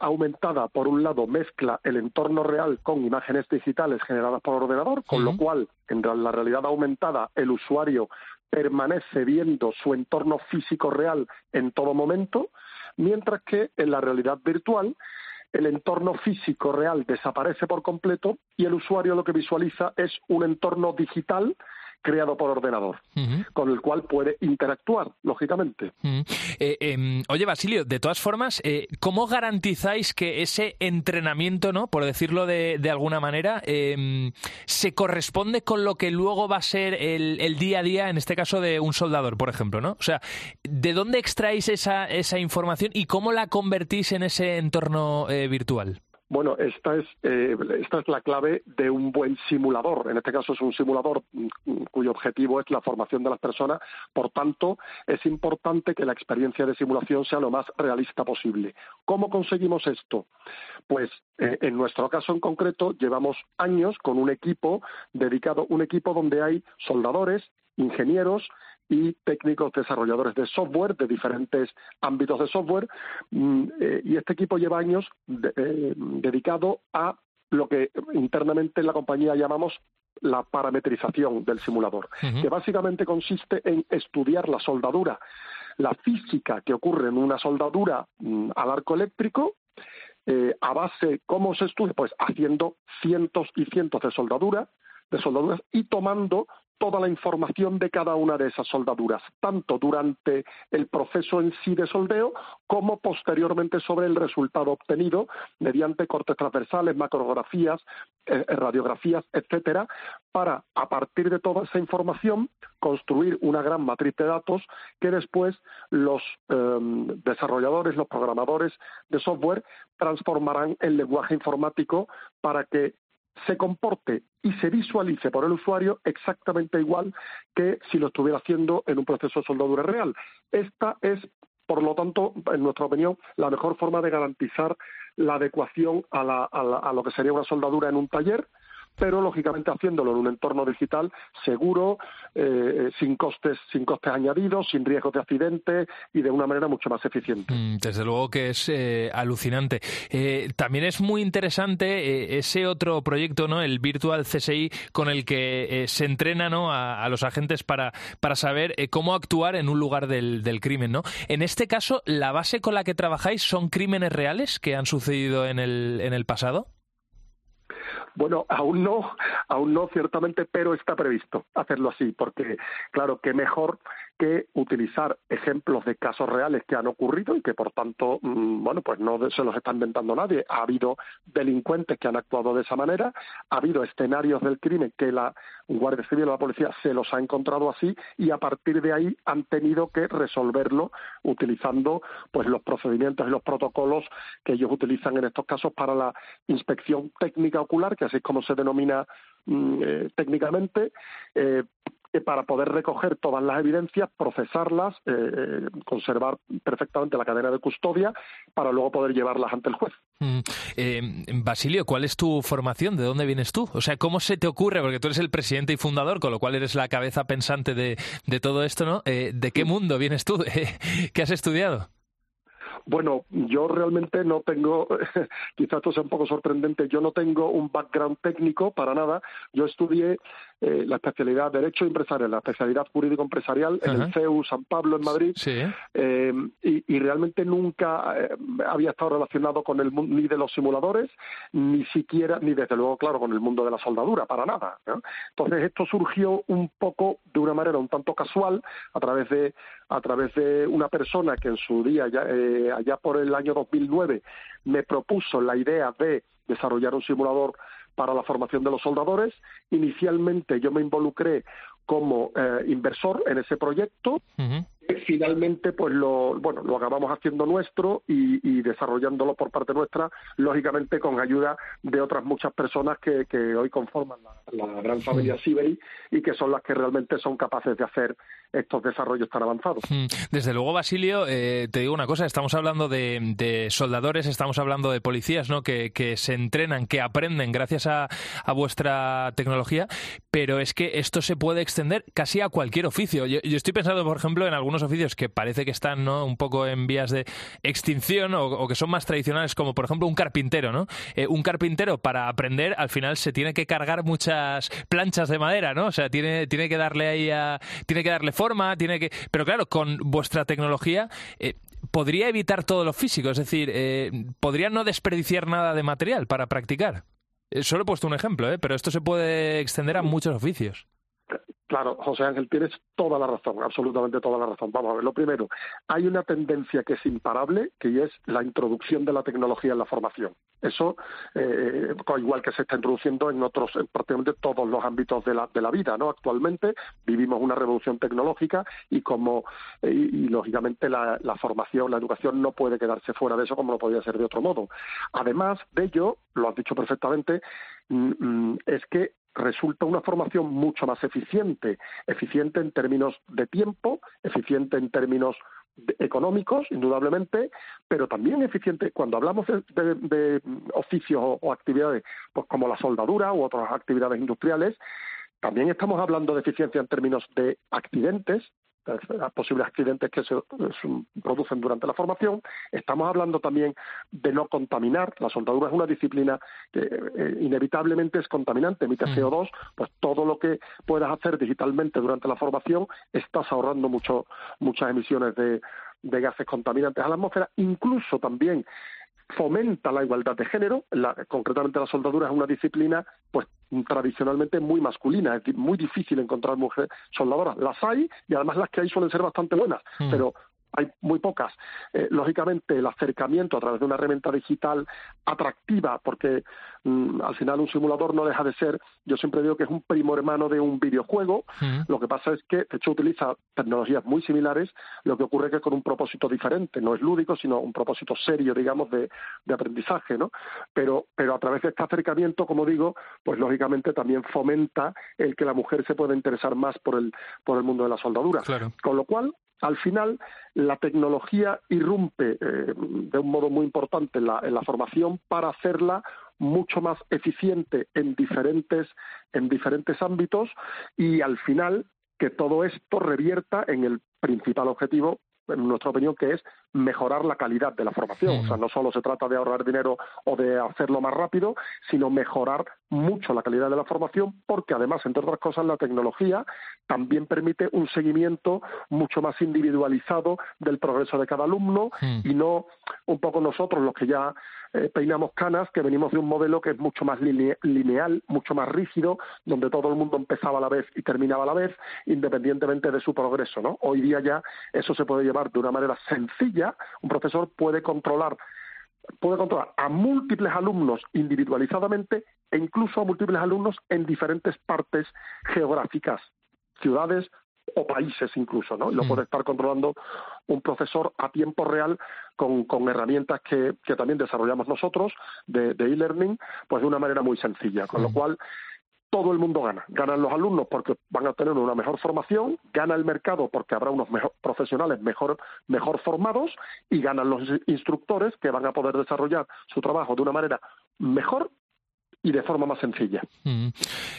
aumentada, por un lado, mezcla el entorno real con imágenes digitales generadas por ordenador, con lo cual, en la realidad aumentada, el usuario permanece viendo su entorno físico real en todo momento, mientras que en la realidad virtual el entorno físico real desaparece por completo y el usuario lo que visualiza es un entorno digital creado por ordenador, con el cual puede interactuar, lógicamente. Eh, em, oye, Basilio, de todas formas, eh, ¿cómo garantizáis que ese entrenamiento, no, por decirlo de, alguna manera, em, se corresponde con lo que luego va a ser el, día a día, en este caso de un soldador, por ejemplo, ¿no? O sea, ¿de dónde extraéis esa, esa información y cómo la convertís en ese entorno eh, virtual? Bueno, esta es, eh, esta es la clave de un buen simulador. En este caso es un simulador mm, cuyo objetivo es la formación de las personas. Por tanto, es importante que la experiencia de simulación sea lo más realista posible. ¿Cómo conseguimos esto? Pues eh, en nuestro caso en concreto llevamos años con un equipo dedicado, un equipo donde hay soldadores, ingenieros y técnicos desarrolladores de software de diferentes ámbitos de software mm, eh, y este equipo lleva años eh, dedicado a lo que internamente en la compañía llamamos la parametrización del simulador, que básicamente consiste en estudiar la soldadura, la física que ocurre en una soldadura mm, al arco eléctrico, eh, a base, ¿cómo se estudia? Pues haciendo cientos y cientos de soldadura, de soldaduras y tomando toda la información de cada una de esas soldaduras, tanto durante el proceso en sí de soldeo como posteriormente sobre el resultado obtenido mediante cortes transversales, macrografías, eh, radiografías, etcétera, para a partir de toda esa información construir una gran matriz de datos que después los em, desarrolladores, los programadores de software transformarán en lenguaje informático para que se comporte y se visualice por el usuario exactamente igual que si lo estuviera haciendo en un proceso de soldadura real. Esta es, por lo tanto, en nuestra opinión, la mejor forma de garantizar la adecuación a, a lo que sería una soldadura en un taller pero lógicamente haciéndolo en un entorno digital seguro, eh, eh, sin costes, sin costes añadidos, sin riesgos de accidente y de una manera mucho más eficiente. Mm, desde luego que es eh, alucinante. también es muy interesante ese otro proyecto, ¿no? El Virtual CSI, con el que se entrena, ¿no? A, los agentes para, para saber cómo actuar en un lugar del, del crimen, ¿no? En este caso, la base con la que trabajáis son crímenes reales que han sucedido en el, en el pasado. Bueno, aún no, aún no, ciertamente, pero está previsto hacerlo así, porque, claro, que mejor que utilizar ejemplos de casos reales que han ocurrido y que por tanto, mm, bueno, pues no se los está inventando nadie. Ha habido delincuentes que han actuado de esa manera, ha habido escenarios del crimen que la Guardia Civil o la policía se los ha encontrado así y a partir de ahí han tenido que resolverlo utilizando pues los procedimientos y los protocolos que ellos utilizan en estos casos para la inspección técnica ocular, que así es como se denomina mm, eh, técnicamente, eh, para poder recoger todas las evidencias, procesarlas, eh, eh, conservar perfectamente la cadena de custodia para luego poder llevarlas ante el juez. Mm, eh, Basilio, ¿cuál es tu formación? ¿De dónde vienes tú? O sea, ¿cómo se te ocurre? Porque tú eres el presidente y fundador, con lo cual eres la cabeza pensante de, de todo esto, ¿no? ¿De qué mundo vienes tú? (laughs) ¿Qué has estudiado? Bueno, yo realmente no tengo, (laughs) quizás esto sea un poco sorprendente, yo no tengo un background técnico para nada. Yo estudié eh, la especialidad Derecho Empresarial, la especialidad Jurídico Empresarial en el CEU San Pablo en Madrid. Eh, y, realmente nunca eh, había estado relacionado con el mundo ni de los simuladores, ni siquiera, ni desde luego, claro, con el mundo de la soldadura, para nada. Entonces esto surgió un poco de una manera un tanto casual a través de a través de una persona que en su día, ya, allá por el año 2009, me propuso la idea de desarrollar un simulador para la formación de los soldadores. Inicialmente yo me involucré como eh, inversor en ese proyecto. Finalmente, pues lo, bueno, lo acabamos haciendo nuestro y, desarrollándolo por parte nuestra, lógicamente con ayuda de otras muchas personas que, hoy conforman la, gran familia Siberi y que son las que realmente son capaces de hacer estos desarrollos tan avanzados. Desde luego, Basilio, eh, te digo una cosa, estamos hablando de, soldadores, estamos hablando de policías, ¿no? Que, se entrenan, que aprenden gracias a, vuestra tecnología, pero es que esto se puede extender casi a cualquier oficio. Yo, estoy pensando, por ejemplo, en algunos oficios que parece que están ¿no? un poco en vías de extinción o, que son más tradicionales, como por ejemplo un carpintero, ¿no? Eh, un carpintero para aprender al final se tiene que cargar muchas planchas de madera, ¿no? O sea, tiene, tiene que darle ahí a, tiene que darle forma, tiene que... Pero claro, con vuestra tecnología... Eh, podría evitar todo lo físico, es decir, eh, podría no desperdiciar nada de material para practicar. solo he puesto un ejemplo, ¿eh? pero esto se puede extender a muchos oficios. Claro, José Ángel, tienes toda la razón, absolutamente toda la razón. Vamos a ver, lo primero, hay una tendencia que es imparable, que es la introducción de la tecnología en la formación. Eso, eh, igual que se está introduciendo en otros, en prácticamente todos los ámbitos de la, de la vida, ¿no? Actualmente vivimos una revolución tecnológica y como, eh, y, lógicamente la, la formación, la educación no puede quedarse fuera de eso como no podría ser de otro modo. Además de ello, lo has dicho perfectamente, mm, mm, es que resulta una formación mucho más eficiente, eficiente en términos de tiempo, eficiente en términos económicos, indudablemente, pero también eficiente cuando hablamos de, oficios o, actividades pues como la soldadura u otras actividades industriales, también estamos hablando de eficiencia en términos de accidentes, posibles accidentes que se, producen durante la formación. Estamos hablando también de no contaminar. La soldadura es una disciplina que eh, inevitablemente es contaminante, emite mm. CO2, pues todo lo que puedas hacer digitalmente durante la formación estás ahorrando mucho, muchas emisiones de, de gases contaminantes a la atmósfera. Incluso también fomenta la igualdad de género, la, concretamente la soldadura es una disciplina pues tradicionalmente muy masculina, es muy difícil encontrar mujeres soldadoras. Las hay y además las que hay suelen ser bastante buenas, Mm. pero hay muy pocas. Eh, lógicamente, el acercamiento a través de una herramienta digital atractiva, porque mm, al final un simulador no deja de ser, yo siempre digo que es un primo hermano de un videojuego. Lo que pasa es que, de hecho, utiliza tecnologías muy similares, lo que ocurre que con un propósito diferente. No es lúdico, sino un propósito serio, digamos, de, de aprendizaje, ¿no? Pero, pero a través de este acercamiento, como digo, pues lógicamente también fomenta el que la mujer se pueda interesar más por el, por el mundo de la soldadura. Claro. Con lo cual, al final, la tecnología irrumpe eh, de un modo muy importante en la, en la formación para hacerla mucho más eficiente en diferentes, en diferentes ámbitos y al final que todo esto revierta en el principal objetivo en nuestra opinión, que es mejorar la calidad de la formación. O sea, no solo se trata de ahorrar dinero o de hacerlo más rápido, sino mejorar mucho la calidad de la formación, porque además, entre otras cosas, la tecnología también permite un seguimiento mucho más individualizado del progreso de cada alumno y no un poco nosotros los que ya eh, peinamos canas, que venimos de un modelo que es mucho más line- lineal, mucho más rígido, donde todo el mundo empezaba a la vez y terminaba a la vez, independientemente de su progreso. ¿no? Hoy día ya eso se puede llevar de una manera sencilla. Un profesor puede controlar puede controlar a múltiples alumnos individualizadamente e incluso a múltiples alumnos en diferentes partes geográficas, ciudades o países incluso, ¿no? Y lo puede estar controlando un profesor a tiempo real con, con herramientas que, que también desarrollamos nosotros de de e-learning, pues de una manera muy sencilla, con lo cual todo el mundo gana. Ganan los alumnos porque van a tener una mejor formación, gana el mercado porque habrá unos mejor- profesionales mejor, mejor formados y ganan los instructores que van a poder desarrollar su trabajo de una manera mejor y de forma más sencilla. Mm.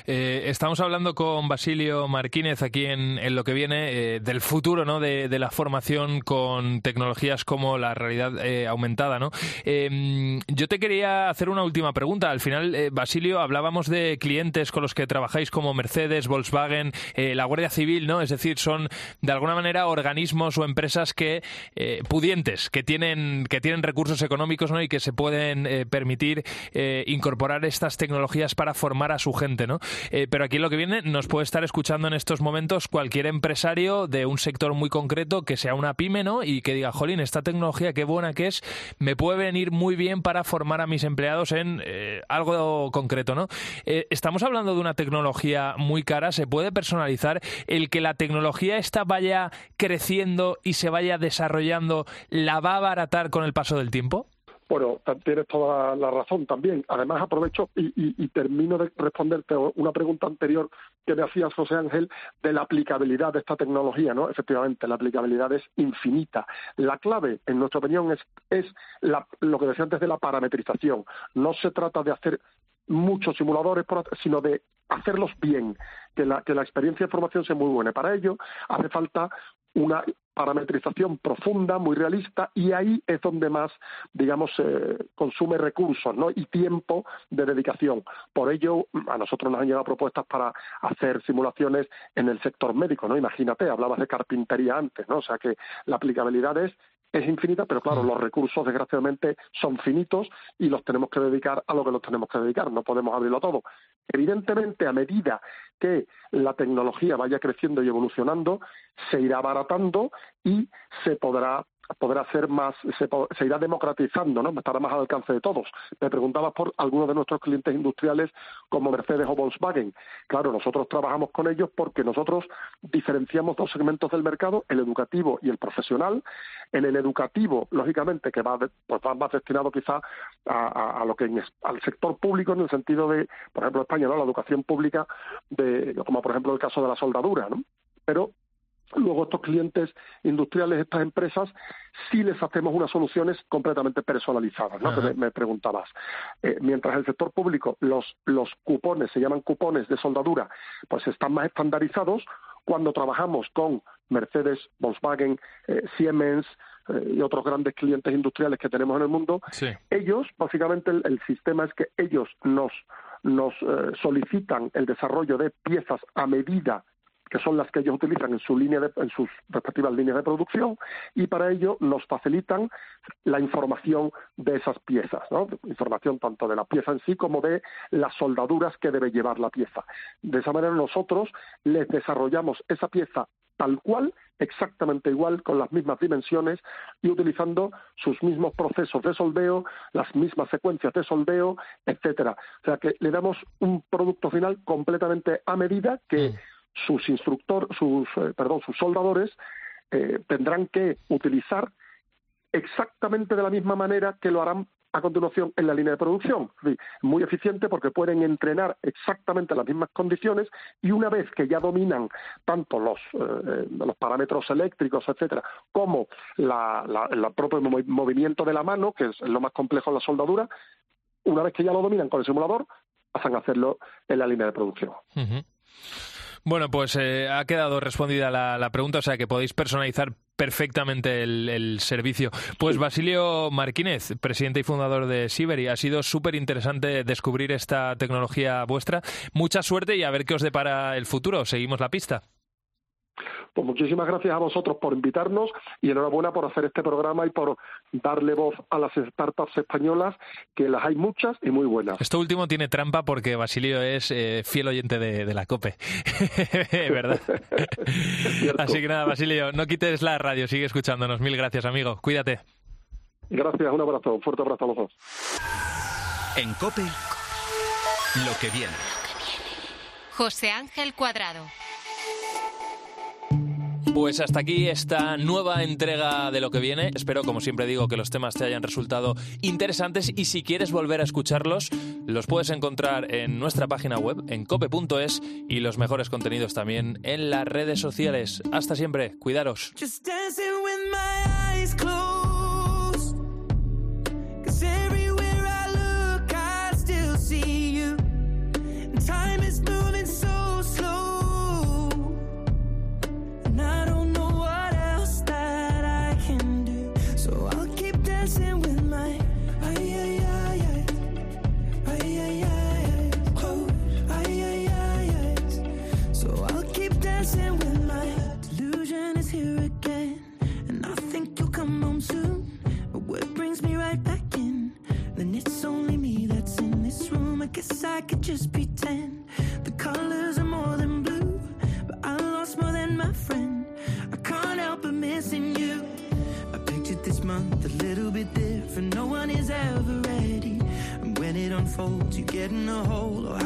Eh, estamos hablando con Basilio Martínez aquí en, lo que viene eh, del futuro ¿no? de, de la formación con tecnologías como la realidad eh, aumentada. ¿no? Eh, yo te quería hacer una última pregunta. Al final, Basilio, hablábamos de clientes con los que trabajáis como Mercedes, Volkswagen, la Guardia Civil, ¿no? Es decir, son de alguna manera organismos o empresas que pudientes, que tienen, que tienen recursos económicos ¿no? y que se pueden permitir incorporar estas tecnologías para formar a su gente, ¿no? Eh, pero aquí lo que viene nos puede estar escuchando en estos momentos cualquier empresario de un sector muy concreto que sea una pyme, ¿no? Y que diga, jolín, esta tecnología qué buena que es, me puede venir muy bien para formar a mis empleados en eh, algo concreto, ¿no? Eh, estamos hablando de una tecnología muy cara, se puede personalizar. El que la tecnología esta vaya creciendo y se vaya desarrollando, ¿la va a abaratar con el paso del tiempo? Bueno, tienes toda la razón también. Además, aprovecho y, y- y termino de responderte una pregunta anterior que me hacías, José Ángel, de la aplicabilidad de esta tecnología, ¿no? Efectivamente, la aplicabilidad es infinita. La clave, en nuestra opinión, es, la- lo que decía antes de la parametrización. No se trata de hacer muchos simuladores, sino de hacerlos bien, que la, que la experiencia de formación sea muy buena. Para ello hace falta una parametrización profunda, muy realista, y ahí es donde más, digamos, eh, consume recursos ¿no? y tiempo de dedicación. Por ello, a nosotros nos han llegado propuestas para hacer simulaciones en el sector médico, ¿no? Imagínate, hablabas de carpintería antes, ¿no? O sea que la aplicabilidad es es infinita, pero claro, los recursos desgraciadamente son finitos y los tenemos que dedicar a lo que los tenemos que dedicar, no podemos abrirlo todo. Evidentemente, a medida que la tecnología vaya creciendo y evolucionando, se irá abaratando y se podrá podrá ser más, se, irá democratizando, ¿no? Estará más al alcance de todos. Me preguntabas por algunos de nuestros clientes industriales como Mercedes o Volkswagen. Claro, nosotros trabajamos con ellos porque nosotros diferenciamos dos segmentos del mercado, el educativo y el profesional. En el educativo, lógicamente, que va, pues va más destinado quizá a, a- lo que en al sector público en el sentido de, por ejemplo, España, ¿no? La educación pública, de, como por ejemplo el caso de la soldadura, ¿no? Pero Luego estos clientes industriales, estas empresas, sí les hacemos unas soluciones completamente personalizadas, ¿no? Que me, me preguntabas. Eh, mientras el sector público, los, los cupones, se llaman cupones de soldadura, pues están más estandarizados, cuando trabajamos con Mercedes, Volkswagen, eh, Siemens eh, y otros grandes clientes industriales que tenemos en el mundo, ellos, básicamente el, el sistema es que ellos nos, nos eh, solicitan el desarrollo de piezas a medida que son las que ellos utilizan en, su línea en sus respectivas líneas de producción, y para ello nos facilitan la información de esas piezas, ¿no? información tanto de la pieza en sí como de las soldaduras que debe llevar la pieza. De esa manera nosotros les desarrollamos esa pieza tal cual, exactamente igual, con las mismas dimensiones y utilizando sus mismos procesos de soldeo, las mismas secuencias de soldeo, etcétera. O sea que le damos un producto final completamente a medida que mm. Sus instructores, sus, eh, perdón, sus soldadores eh, tendrán que utilizar exactamente de la misma manera que lo harán a continuación en la línea de producción. Muy eficiente porque pueden entrenar exactamente las mismas condiciones y una vez que ya dominan tanto los, eh, los parámetros eléctricos, etcétera, como la, el propio movimiento de la mano, que es lo más complejo en la soldadura, una vez que ya lo dominan con el simulador, pasan a hacerlo en la línea de producción. Bueno, pues eh, ha quedado respondida la, pregunta, o sea que podéis personalizar perfectamente el, servicio. Pues Basilio Marquínez, presidente y fundador de Siberi, ha sido súper interesante descubrir esta tecnología vuestra. Mucha suerte y a ver qué os depara el futuro. Seguimos la pista. Pues muchísimas gracias a vosotros por invitarnos y enhorabuena por hacer este programa y por darle voz a las startups españolas, que las hay muchas y muy buenas. Esto último tiene trampa porque Basilio es eh, fiel oyente de, la COPE, (laughs) ¿verdad? (laughs) Así que nada, Basilio, no quites la radio, sigue escuchándonos. Mil gracias, amigo. Cuídate. Gracias, un abrazo, un fuerte abrazo a los dos. En COPE, lo que viene. José Ángel Cuadrado. Pues hasta aquí esta nueva entrega de lo que viene. Espero, como siempre digo, que los temas te hayan resultado interesantes y si quieres volver a escucharlos, los puedes encontrar en nuestra página web, en cope.es y los mejores contenidos también en las redes sociales. Hasta siempre, cuidaros. Guess I could just pretend the colors are more than blue. But I lost more than my friend. I can't help but missing you. I pictured this month a little bit different. No one is ever ready. And when it unfolds, you get in a hole. Oh,